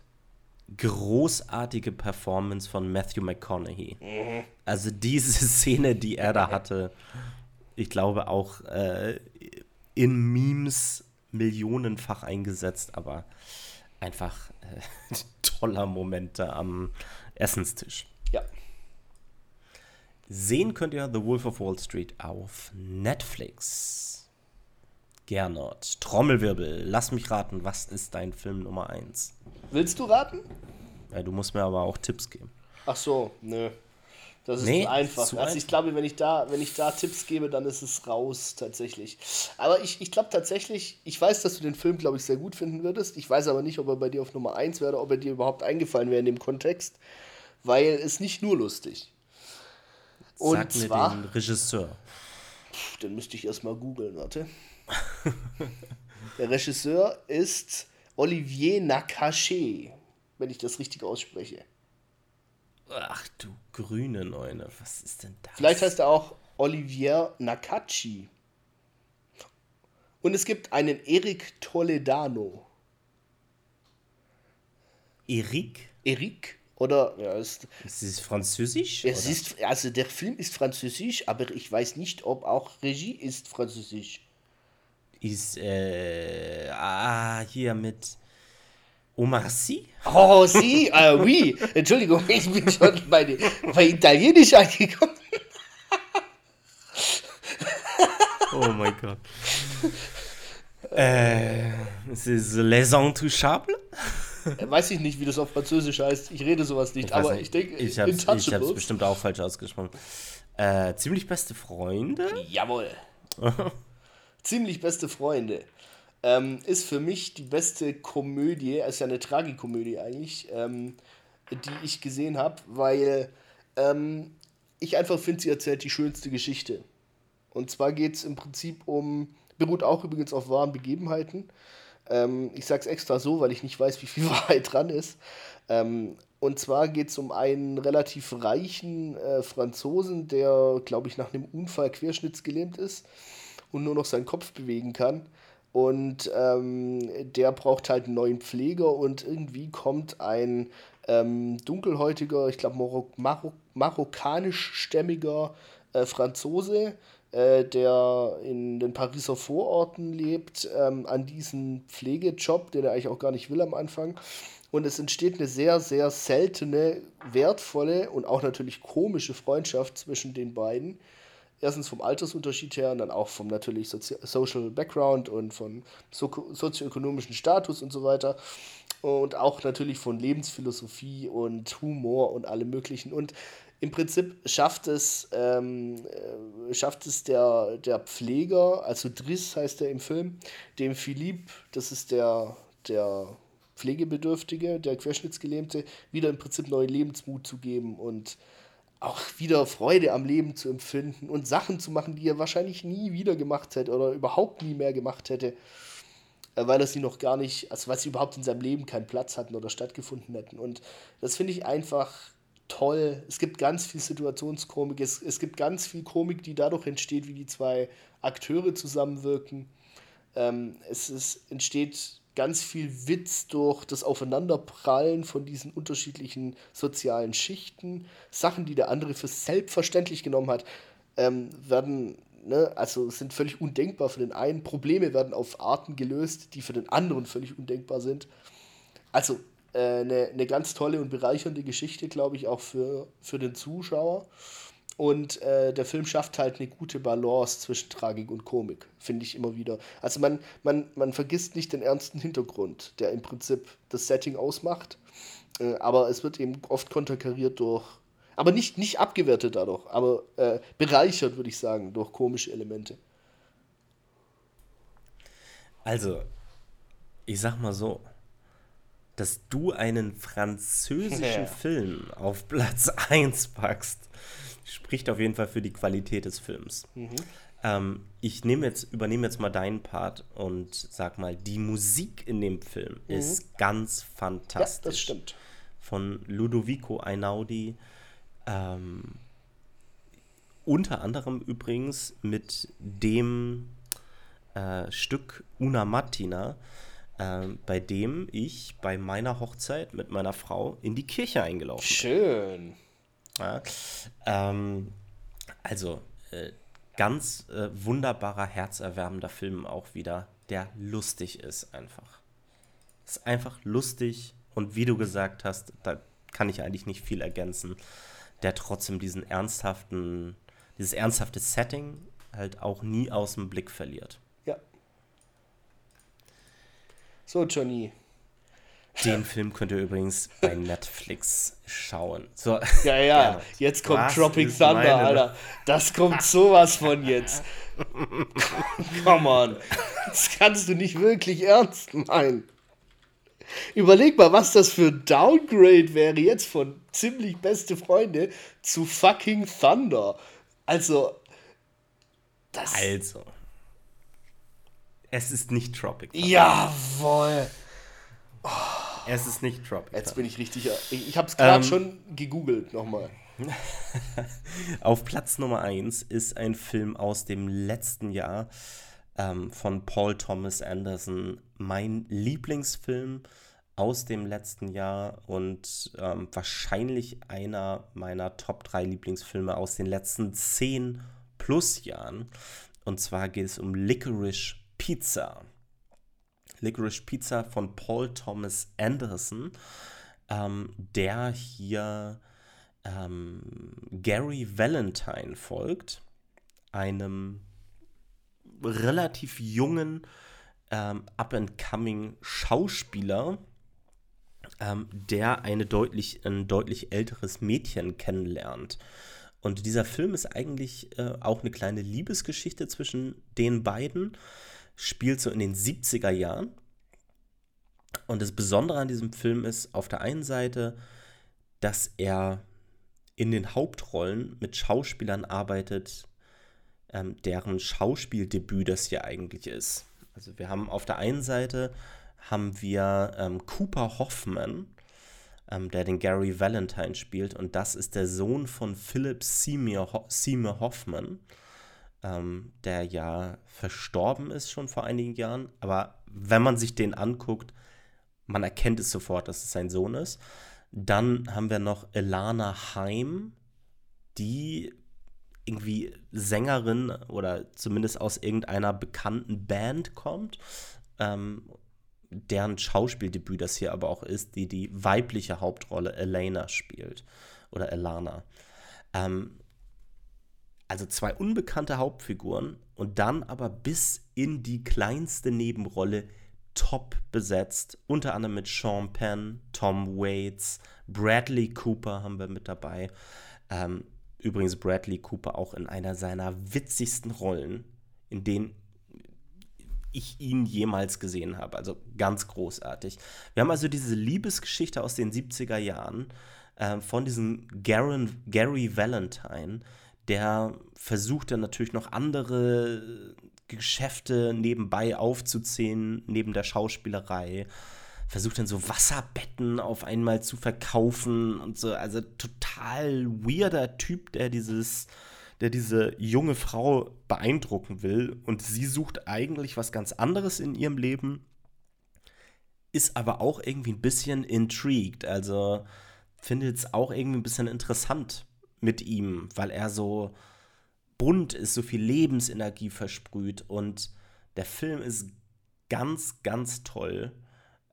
großartige Performance von Matthew McConaughey. Mhm. Also diese *laughs* Szene, die er da hatte, ich glaube auch äh, in Memes millionenfach eingesetzt, aber einfach äh, *laughs* toller Moment da am Essenstisch. Ja. Sehen könnt ihr The Wolf of Wall Street auf Netflix. Gernot, Trommelwirbel, lass mich raten, was ist dein Film Nummer 1? Willst du raten? Ja, du musst mir aber auch Tipps geben. Ach so, nö. Das ist nee, einfach. Zu also ich glaube, wenn ich da, wenn ich da Tipps gebe, dann ist es raus tatsächlich. Aber ich, ich glaube tatsächlich, ich weiß, dass du den Film, glaube ich, sehr gut finden würdest. Ich weiß aber nicht, ob er bei dir auf Nummer 1 wäre, ob er dir überhaupt eingefallen wäre in dem Kontext. Weil es nicht nur lustig. Und Sag zwar, mir den Regisseur. Pff, den müsste ich erstmal googeln, warte. Der Regisseur ist Olivier Nakache, wenn ich das richtig ausspreche. Ach du grüne Neune, was ist denn das? Vielleicht heißt er auch Olivier Nakachi. Und es gibt einen Eric Toledano. Eric? Eric? Oder ja, ist, ist es französisch? Es ist, also der Film ist französisch, aber ich weiß nicht, ob auch Regie ist französisch. Ist, äh, ah, hier mit Omar Sy? Oh, sie, äh, oui. Entschuldigung, *laughs* ich bin schon bei, bei Italienisch angekommen. oh mein Gott. Äh, es ist Les Intouchables? Weiß ich nicht, wie das auf Französisch heißt. Ich rede sowas nicht, Ich aber nicht. ich denke, ich habe es bestimmt auch falsch ausgesprochen. Äh, ziemlich beste Freunde? Jawohl. *laughs* Ziemlich beste Freunde. Ähm, ist für mich die beste Komödie, ist ja eine Tragikomödie eigentlich, ähm, die ich gesehen habe, weil ähm, ich einfach finde, sie erzählt die schönste Geschichte. Und zwar geht es im Prinzip um, beruht auch übrigens auf wahren Begebenheiten. Ähm, ich es extra so, weil ich nicht weiß, wie viel *laughs* Wahrheit dran ist. Ähm, und zwar geht es um einen relativ reichen äh, Franzosen, der, glaube ich, nach einem Unfall querschnittsgelähmt ist und nur noch seinen Kopf bewegen kann. Und ähm, der braucht halt einen neuen Pfleger und irgendwie kommt ein ähm, dunkelhäutiger, ich glaube Marok Marok marokkanischstämmiger äh, Franzose, äh, der in den Pariser Vororten lebt, ähm, an diesen Pflegejob, den er eigentlich auch gar nicht will am Anfang. Und es entsteht eine sehr, sehr seltene, wertvolle und auch natürlich komische Freundschaft zwischen den beiden. Erstens vom Altersunterschied her und dann auch vom natürlich Sozi Social Background und von so sozioökonomischen Status und so weiter. Und auch natürlich von Lebensphilosophie und Humor und allem Möglichen. Und im Prinzip schafft es, ähm, äh, schafft es der, der Pfleger, also Driss heißt er im Film, dem Philipp, das ist der, der Pflegebedürftige, der Querschnittsgelähmte, wieder im Prinzip neuen Lebensmut zu geben und auch wieder Freude am Leben zu empfinden und Sachen zu machen, die er wahrscheinlich nie wieder gemacht hätte oder überhaupt nie mehr gemacht hätte, äh, weil er sie noch gar nicht, also weil sie überhaupt in seinem Leben keinen Platz hatten oder stattgefunden hätten. Und das finde ich einfach toll. Es gibt ganz viel Situationskomik, es, es gibt ganz viel Komik, die dadurch entsteht, wie die zwei Akteure zusammenwirken. Ähm, es ist, entsteht ganz viel Witz durch das Aufeinanderprallen von diesen unterschiedlichen sozialen Schichten. Sachen, die der andere für selbstverständlich genommen hat, ähm, werden, ne, also sind völlig undenkbar für den einen. Probleme werden auf Arten gelöst, die für den anderen völlig undenkbar sind. Also eine, eine ganz tolle und bereichernde Geschichte, glaube ich, auch für, für den Zuschauer. Und äh, der Film schafft halt eine gute Balance zwischen Tragik und Komik, finde ich immer wieder. Also man, man, man vergisst nicht den ernsten Hintergrund, der im Prinzip das Setting ausmacht. Äh, aber es wird eben oft konterkariert durch, aber nicht, nicht abgewertet dadurch, aber äh, bereichert, würde ich sagen, durch komische Elemente. Also, ich sag mal so, dass du einen französischen *laughs* ja. Film auf Platz *laughs* 1 packst, spricht auf jeden Fall für die Qualität des Films. Mhm. Ähm, ich nehme jetzt, übernehme jetzt mal deinen Part und sag mal, die Musik in dem Film mhm. ist ganz fantastisch. Ja, das stimmt. Von Ludovico Einaudi. Ähm, unter anderem übrigens mit dem äh, Stück Una Mattina, äh, bei dem ich bei meiner Hochzeit mit meiner Frau in die Kirche eingelaufen bin. Schön. Ja, ähm, also, äh, ganz äh, wunderbarer, herzerwärmender Film auch wieder, der lustig ist einfach. Ist einfach lustig und wie du gesagt hast, da kann ich eigentlich nicht viel ergänzen, der trotzdem diesen ernsthaften, dieses ernsthafte Setting halt auch nie aus dem Blick verliert. Ja. So, Johnny, den Film könnt ihr übrigens bei Netflix schauen. So, ja, ja, gerne. jetzt kommt Was Tropic Thunder, meine... Alter. Das kommt sowas von jetzt. *laughs* Come on. Das kannst du nicht wirklich ernst meinen. Überleg mal, was das für ein Downgrade wäre jetzt von ziemlich beste Freunde zu fucking Thunder. Also, das. Also. Es ist nicht Tropic Thunder. Jawohl. Oh. Es ist nicht Tropic. Jetzt bin ich richtig. Ich, ich habe es gerade ähm, schon gegoogelt nochmal. *laughs* Auf Platz Nummer 1 ist ein Film aus dem letzten Jahr ähm, von Paul Thomas Anderson. Mein Lieblingsfilm aus dem letzten Jahr und ähm, wahrscheinlich einer meiner Top 3 Lieblingsfilme aus den letzten 10 plus Jahren. Und zwar geht es um Licorice Pizza. Licorice Pizza von Paul Thomas Anderson. ähm, der hier ähm, Gary Valentine folgt, einem relativ jungen ähm, up-and-coming Schauspieler, ähm, der eine deutlich, ein deutlich älteres Mädchen kennenlernt. Und dieser Film ist eigentlich äh, auch eine kleine Liebesgeschichte zwischen den beiden, spielt so in den 70er Jahren. Und das Besondere an diesem Film ist auf der einen Seite, dass er in den Hauptrollen mit Schauspielern arbeitet, ähm, deren Schauspieldebüt das hier eigentlich ist. Also wir haben auf der einen Seite haben wir ähm, Cooper Hoffman, ähm, der den Gary Valentine spielt, und das ist der Sohn von Philip Seymour, Ho Seymour Hoffman, ähm, der ja verstorben ist schon vor einigen Jahren. Aber wenn man sich den anguckt, man erkennt es sofort, dass es sein Sohn ist. Dann haben wir noch Elana Heim, die irgendwie Sängerin oder zumindest aus irgendeiner bekannten Band kommt, ähm, deren Schauspieldebüt das hier aber auch ist, die die weibliche Hauptrolle Elena spielt oder Elana. Ähm, also zwei unbekannte Hauptfiguren und dann aber bis in die kleinste Nebenrolle top besetzt, unter anderem mit Sean Penn, Tom Waits, Bradley Cooper haben wir mit dabei. Ähm, Übrigens Bradley Cooper auch in einer seiner witzigsten Rollen, in denen ich ihn jemals gesehen habe. Also ganz großartig. Wir haben also diese Liebesgeschichte aus den 70er Jahren äh, von diesem Garen, Gary Valentine, der versucht dann natürlich noch andere Geschäfte nebenbei aufzuzählen, neben der Schauspielerei versucht dann so Wasserbetten auf einmal zu verkaufen und so. Also total weirder Typ, der dieses, der diese junge Frau beeindrucken will. Und sie sucht eigentlich was ganz anderes in ihrem Leben, ist aber auch irgendwie ein bisschen intrigued. Also findet es auch irgendwie ein bisschen interessant mit ihm, weil er so bunt ist, so viel Lebensenergie versprüht. Und der Film ist ganz, ganz toll.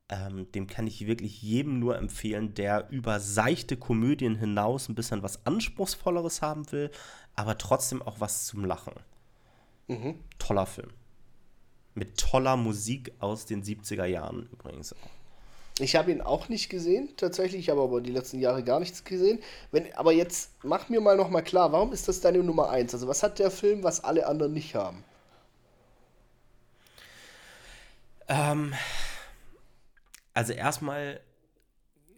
Ähm, dem kann ich wirklich jedem nur empfehlen, der über seichte Komödien hinaus ein bisschen was Anspruchsvolleres haben will, aber trotzdem auch was zum Lachen. Mhm. Toller Film. Mit toller Musik aus den 70er Jahren übrigens auch. Ich habe ihn auch nicht gesehen, tatsächlich. Ich habe aber die letzten Jahre gar nichts gesehen. Wenn, aber jetzt mach mir mal noch mal klar, warum ist das deine Nummer 1? Also was hat der Film, was alle anderen nicht haben? Ähm, also erstmal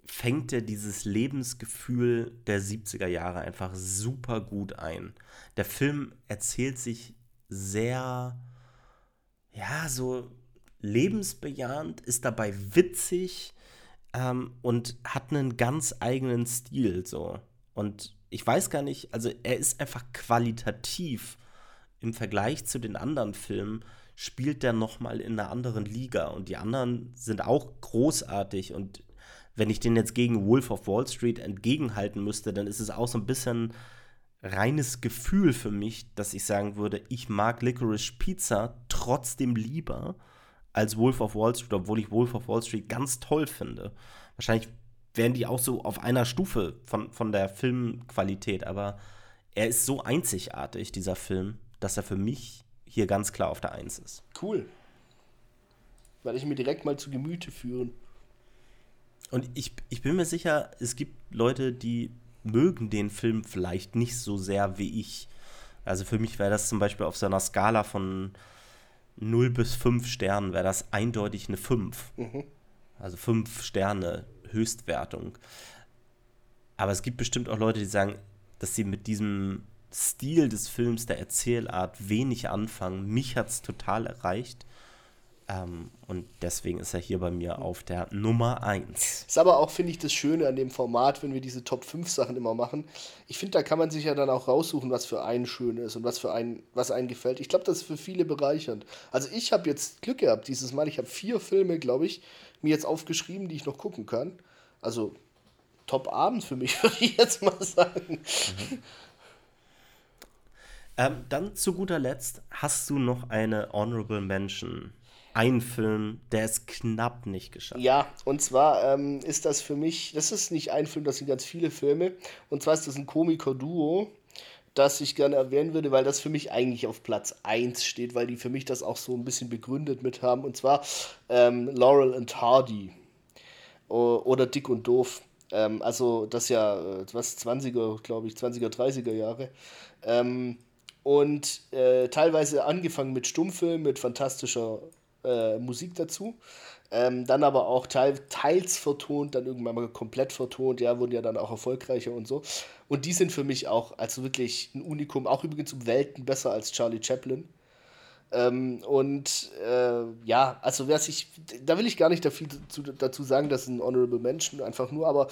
fängt er dieses Lebensgefühl der 70er Jahre einfach super gut ein. Der Film erzählt sich sehr, ja, so lebensbejahend, ist dabei witzig ähm, und hat einen ganz eigenen Stil so. Und ich weiß gar nicht, also er ist einfach qualitativ im Vergleich zu den anderen Filmen spielt der nochmal in einer anderen Liga. Und die anderen sind auch großartig. Und wenn ich den jetzt gegen Wolf of Wall Street entgegenhalten müsste, dann ist es auch so ein bisschen reines Gefühl für mich, dass ich sagen würde, ich mag Licorice Pizza trotzdem lieber als Wolf of Wall Street, obwohl ich Wolf of Wall Street ganz toll finde. Wahrscheinlich wären die auch so auf einer Stufe von, von der Filmqualität, aber er ist so einzigartig, dieser Film, dass er für mich hier ganz klar auf der Eins ist. Cool. Werde ich mir direkt mal zu Gemüte führen. Und ich, ich bin mir sicher, es gibt Leute, die mögen den Film vielleicht nicht so sehr wie ich. Also für mich wäre das zum Beispiel auf so einer Skala von 0 bis 5 Sternen, wäre das eindeutig eine 5. Mhm. Also 5 Sterne Höchstwertung. Aber es gibt bestimmt auch Leute, die sagen, dass sie mit diesem Stil des Films, der Erzählart wenig anfangen. Mich hat es total erreicht. Ähm, und deswegen ist er hier bei mir auf der Nummer 1. Ist aber auch, finde ich, das Schöne an dem Format, wenn wir diese Top 5 Sachen immer machen. Ich finde, da kann man sich ja dann auch raussuchen, was für einen schön ist und was für einen, was einen gefällt. Ich glaube, das ist für viele bereichernd. Also ich habe jetzt Glück gehabt dieses Mal. Ich habe vier Filme, glaube ich, mir jetzt aufgeschrieben, die ich noch gucken kann. Also Top-Abend für mich, *laughs* würde ich jetzt mal sagen. Mhm. Ähm, dann zu guter Letzt hast du noch eine Honorable Mention. Ein Film, der es knapp nicht geschafft hat. Ja, und zwar ähm, ist das für mich, das ist nicht ein Film, das sind ganz viele Filme. Und zwar ist das ein Komiker-Duo, das ich gerne erwähnen würde, weil das für mich eigentlich auf Platz 1 steht, weil die für mich das auch so ein bisschen begründet mit haben. Und zwar ähm, Laurel and Hardy oder Dick und Doof. Ähm, also das ja, äh, was, 20er, glaube ich, 20er, 30er Jahre. Ähm, und äh, teilweise angefangen mit Stummfilm, mit fantastischer äh, Musik dazu. Ähm, dann aber auch teil, teils vertont, dann irgendwann mal komplett vertont, ja, wurden ja dann auch erfolgreicher und so. Und die sind für mich auch also wirklich ein Unikum, auch übrigens um Welten besser als Charlie Chaplin. Ähm, und äh, ja, also wer sich, da will ich gar nicht dafür, zu, dazu sagen, dass ein Honorable Mention einfach nur, aber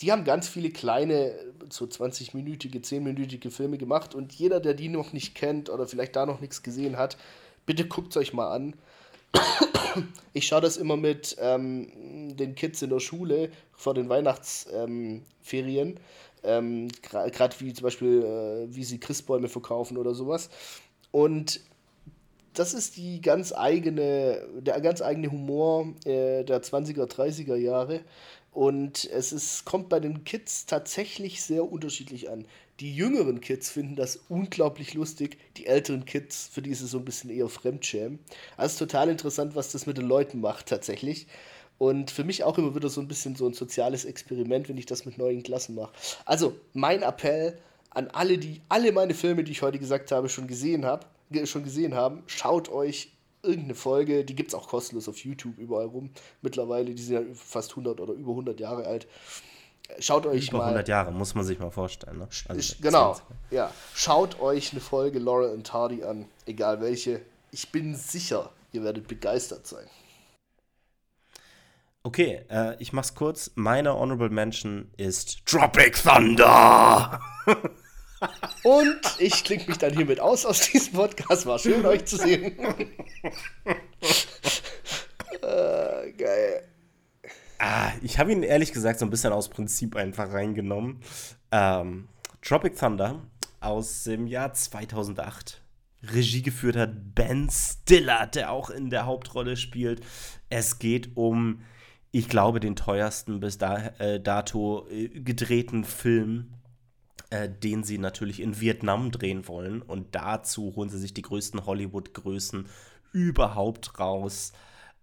die haben ganz viele kleine, so 20-minütige, 10-minütige Filme gemacht und jeder, der die noch nicht kennt oder vielleicht da noch nichts gesehen hat, bitte guckt es euch mal an. Ich schaue das immer mit ähm, den Kids in der Schule vor den Weihnachtsferien. Ähm, ähm, Gerade wie zum Beispiel, äh, wie sie Christbäume verkaufen oder sowas. Und das ist die ganz eigene, der ganz eigene Humor äh, der 20er, 30er Jahre. Und es ist, kommt bei den Kids tatsächlich sehr unterschiedlich an. Die jüngeren Kids finden das unglaublich lustig, die älteren Kids, für die ist es so ein bisschen eher Fremdschämen. Also total interessant, was das mit den Leuten macht tatsächlich. Und für mich auch immer wieder so ein bisschen so ein soziales Experiment, wenn ich das mit neuen Klassen mache. Also mein Appell an alle, die alle meine Filme, die ich heute gesagt habe, schon gesehen habe, schon gesehen haben, schaut euch irgendeine Folge, die gibt es auch kostenlos auf YouTube überall rum mittlerweile, die sind ja fast 100 oder über 100 Jahre alt. Schaut euch über mal. 100 Jahre, muss man sich mal vorstellen. Ne? Also genau, ja. Schaut euch eine Folge Laurel und Hardy an, egal welche. Ich bin sicher, ihr werdet begeistert sein. Okay, äh, ich mach's kurz. Meine Honorable Mention ist Tropic Thunder. *laughs* Und ich klinge mich dann hiermit aus aus diesem Podcast. War schön, euch zu sehen. *laughs* äh, geil. Ah, ich habe ihn ehrlich gesagt so ein bisschen aus Prinzip einfach reingenommen. Ähm, Tropic Thunder aus dem Jahr 2008. Regie geführt hat Ben Stiller, der auch in der Hauptrolle spielt. Es geht um, ich glaube, den teuersten bis da, äh, dato äh, gedrehten Film äh, den sie natürlich in Vietnam drehen wollen. Und dazu holen sie sich die größten Hollywood-Größen überhaupt raus.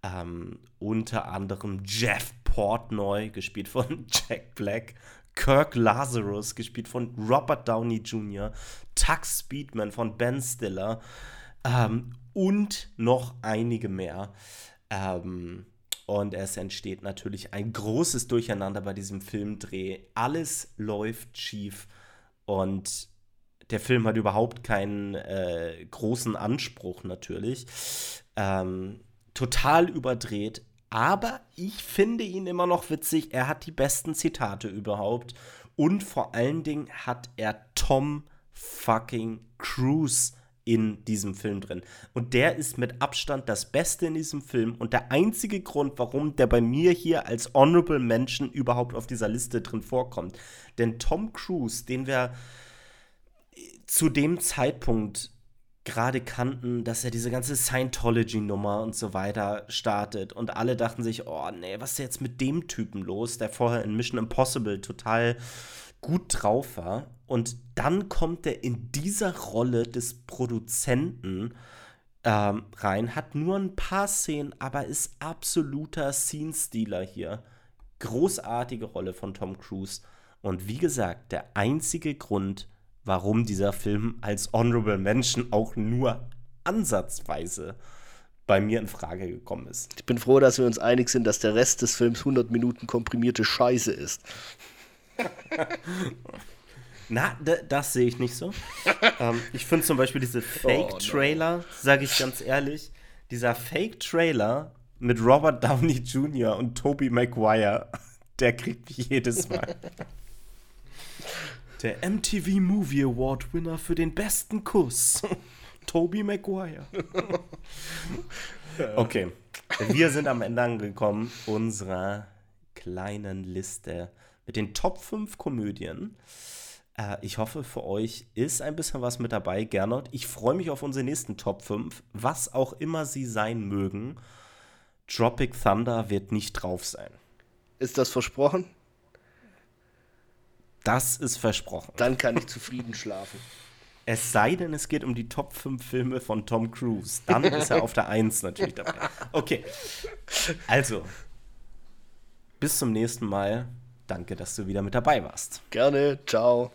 Ähm, unter anderem Jeff Portnoy, gespielt von *laughs* Jack Black, Kirk Lazarus, gespielt von Robert Downey Jr., Tux Speedman von Ben Stiller ähm, und noch einige mehr. Ähm, und es entsteht natürlich ein großes Durcheinander bei diesem Filmdreh. Alles läuft schief. Und der Film hat überhaupt keinen äh, großen Anspruch natürlich. Ähm, total überdreht. Aber ich finde ihn immer noch witzig. Er hat die besten Zitate überhaupt. Und vor allen Dingen hat er Tom fucking Cruise in diesem Film drin. Und der ist mit Abstand das Beste in diesem Film und der einzige Grund, warum der bei mir hier als Honorable Mention überhaupt auf dieser Liste drin vorkommt. Denn Tom Cruise, den wir zu dem Zeitpunkt gerade kannten, dass er diese ganze Scientology-Nummer und so weiter startet. Und alle dachten sich, oh nee, was ist jetzt mit dem Typen los, der vorher in Mission Impossible total gut drauf war. Und dann kommt er in dieser Rolle des Produzenten ähm, rein, hat nur ein paar Szenen, aber ist absoluter Scene-Stealer hier. Großartige Rolle von Tom Cruise. Und wie gesagt, der einzige Grund, warum dieser Film als Honorable Mention auch nur ansatzweise bei mir in Frage gekommen ist. Ich bin froh, dass wir uns einig sind, dass der Rest des Films 100 Minuten komprimierte Scheiße ist. *laughs* Na, das sehe ich nicht so. *laughs* ähm, ich finde zum Beispiel diese Fake-Trailer, oh, sage ich ganz ehrlich, dieser Fake-Trailer mit Robert *laughs* Downey Jr. und Tobey Maguire, der kriegt mich jedes Mal. Der MTV Movie Award Winner für den besten Kuss. *laughs* Tobey Maguire. *laughs* okay, wir sind am Ende angekommen unserer kleinen Liste mit den Top 5 Komödien. Äh, ich hoffe, für euch ist ein bisschen was mit dabei, Gernot. Ich freue mich auf unsere nächsten Top 5, was auch immer sie sein mögen. Tropic Thunder wird nicht drauf sein. Ist das versprochen? Das ist versprochen. Dann kann ich zufrieden schlafen. Es sei denn, es geht um die Top 5 Filme von Tom Cruise. Dann ist er auf der 1 natürlich dabei. Okay. Also, bis zum nächsten Mal. Danke, dass du wieder mit dabei warst. Gerne. Ciao.